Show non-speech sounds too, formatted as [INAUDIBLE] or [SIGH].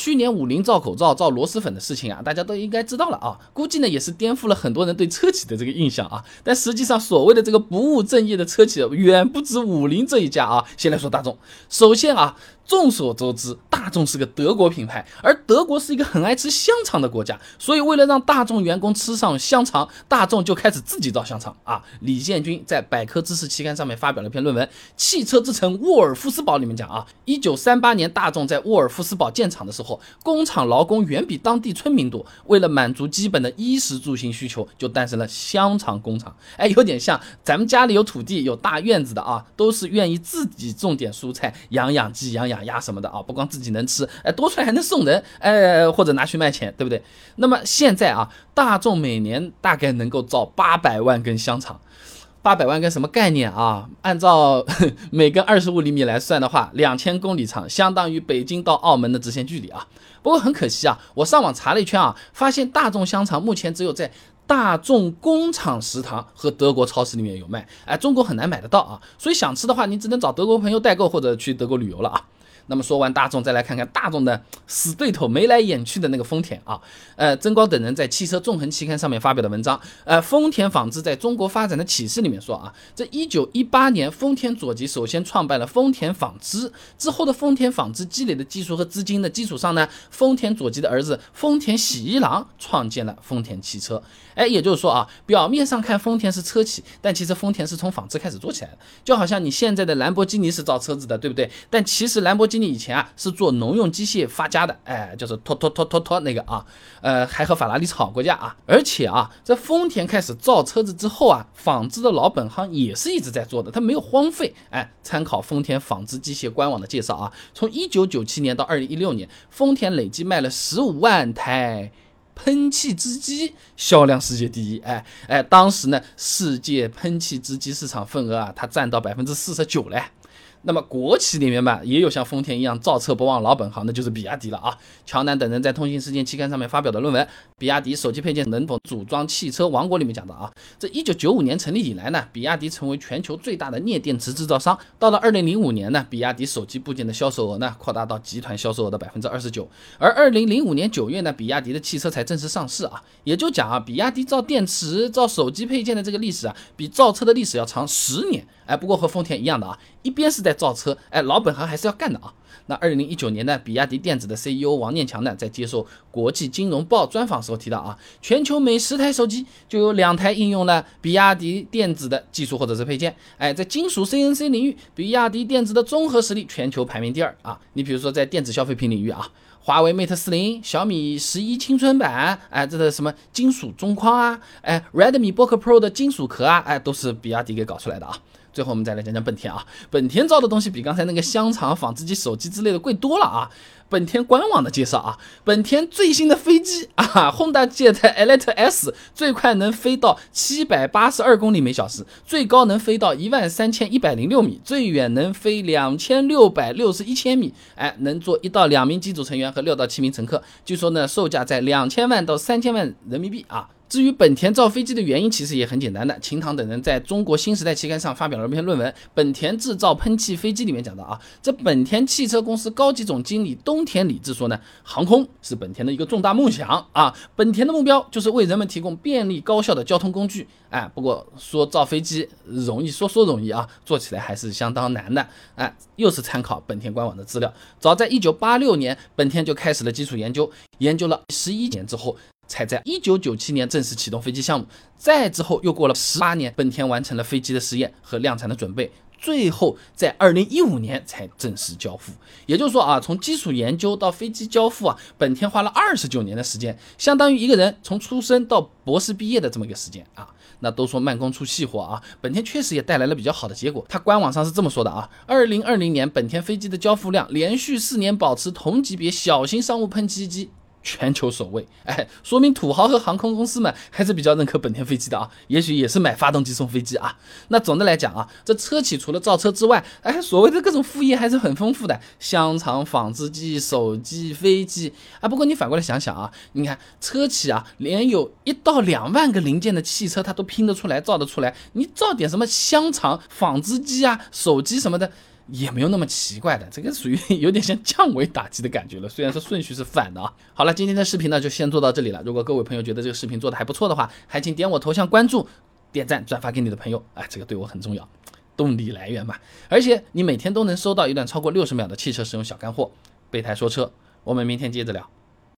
去年五菱造口罩造螺蛳粉的事情啊，大家都应该知道了啊。估计呢也是颠覆了很多人对车企的这个印象啊。但实际上，所谓的这个不务正业的车企远不止五菱这一家啊。先来说大众，首先啊。众所周知，大众是个德国品牌，而德国是一个很爱吃香肠的国家，所以为了让大众员工吃上香肠，大众就开始自己造香肠啊。李建军在百科知识期刊上面发表了一篇论文《汽车之城沃尔夫斯堡》，里面讲啊，一九三八年大众在沃尔夫斯堡建厂的时候，工厂劳工远比当地村民多，为了满足基本的衣食住行需求，就诞生了香肠工厂。哎，有点像咱们家里有土地、有大院子的啊，都是愿意自己种点蔬菜，养养鸡、养养。鸭什么的啊，不光自己能吃，哎，多出来还能送人，哎，或者拿去卖钱，对不对？那么现在啊，大众每年大概能够造八百万根香肠，八百万根什么概念啊？按照 [LAUGHS] 每根二十五厘米来算的话，两千公里长，相当于北京到澳门的直线距离啊。不过很可惜啊，我上网查了一圈啊，发现大众香肠目前只有在大众工厂食堂和德国超市里面有卖，哎，中国很难买得到啊。所以想吃的话，你只能找德国朋友代购或者去德国旅游了啊。那么说完大众，再来看看大众的死对头，眉来眼去的那个丰田啊，呃，曾光等人在汽车纵横期刊上面发表的文章，呃，丰田纺织在中国发展的启示里面说啊，这一九一八年，丰田佐吉首先创办了丰田纺织，之后的丰田纺织积累的技术和资金的基础上呢，丰田佐吉的儿子丰田喜一郎创建了丰田汽车。哎，也就是说啊，表面上看丰田是车企，但其实丰田是从纺织开始做起来的，就好像你现在的兰博基尼是造车子的，对不对？但其实兰博基你以前啊是做农用机械发家的，哎，就是拖拖拖拖拖那个啊，呃，还和法拉利吵过架啊。而且啊，在丰田开始造车子之后啊，纺织的老本行也是一直在做的，它没有荒废。哎，参考丰田纺织机械官网的介绍啊，从一九九七年到二零一六年，丰田累计卖了十五万台。喷气织机销量世界第一，哎哎，当时呢，世界喷气织机市场份额啊，它占到百分之四十九嘞。那么国企里面吧，也有像丰田一样造车不忘老本行的，就是比亚迪了啊。乔南等人在《通信事件》期刊上面发表的论文《比亚迪手机配件能否组装汽车王国》里面讲的啊，这一九九五年成立以来呢，比亚迪成为全球最大的镍电池制造商。到了二零零五年呢，比亚迪手机部件的销售额呢，扩大到集团销售额的百分之二十九。而二零零五年九月呢，比亚迪的汽车才正式上市啊，也就讲啊，比亚迪造电池、造手机配件的这个历史啊，比造车的历史要长十年。哎，不过和丰田一样的啊，一边是在在造车，哎，老本行还是要干的啊。那二零一九年呢，比亚迪电子的 CEO 王念强呢，在接受国际金融报专访时候提到啊，全球每十台手机就有两台应用了比亚迪电子的技术或者是配件。哎，在金属 CNC 领域，比亚迪电子的综合实力全球排名第二啊。你比如说在电子消费品领域啊，华为 Mate 四零、小米十一青春版，哎，这个什么金属中框啊，哎，Redmi Book Pro 的金属壳啊，哎，都是比亚迪给搞出来的啊。最后我们再来讲讲本田啊，本田造的东西比刚才那个香肠、纺织机、手机之类的贵多了啊。本田官网的介绍啊，本田最新的飞机啊，Honda Jet Elite S 最快能飞到七百八十二公里每小时，最高能飞到一万三千一百零六米，最远能飞两千六百六十一千米。哎，能坐一到两名机组成员和六到七名乘客。据说呢，售价在两千万到三千万人民币啊。至于本田造飞机的原因，其实也很简单的。秦唐等人在中国新时代期刊上发表了一篇论文《本田制造喷气飞机》，里面讲到啊，这本田汽车公司高级总经理东田理志说呢，航空是本田的一个重大梦想啊，本田的目标就是为人们提供便利高效的交通工具。哎，不过说造飞机容易，说说容易啊，做起来还是相当难的。哎，又是参考本田官网的资料，早在一九八六年，本田就开始了基础研究，研究了十一年之后。才在一九九七年正式启动飞机项目，再之后又过了十八年，本田完成了飞机的实验和量产的准备，最后在二零一五年才正式交付。也就是说啊，从基础研究到飞机交付啊，本田花了二十九年的时间，相当于一个人从出生到博士毕业的这么一个时间啊。那都说慢工出细活啊，本田确实也带来了比较好的结果。它官网上是这么说的啊，二零二零年本田飞机的交付量连续四年保持同级别小型商务喷气机。全球首位，哎，说明土豪和航空公司们还是比较认可本田飞机的啊，也许也是买发动机送飞机啊。那总的来讲啊，这车企除了造车之外，哎，所谓的各种副业还是很丰富的，香肠、纺织机、手机、飞机啊。不过你反过来想想啊，你看车企啊，连有一到两万个零件的汽车，它都拼得出来、造得出来，你造点什么香肠、纺织机啊、手机什么的。也没有那么奇怪的，这个属于有点像降维打击的感觉了。虽然说顺序是反的啊。好了，今天的视频呢就先做到这里了。如果各位朋友觉得这个视频做的还不错的话，还请点我头像关注、点赞、转发给你的朋友，哎，这个对我很重要，动力来源嘛。而且你每天都能收到一段超过六十秒的汽车使用小干货。备胎说车，我们明天接着聊。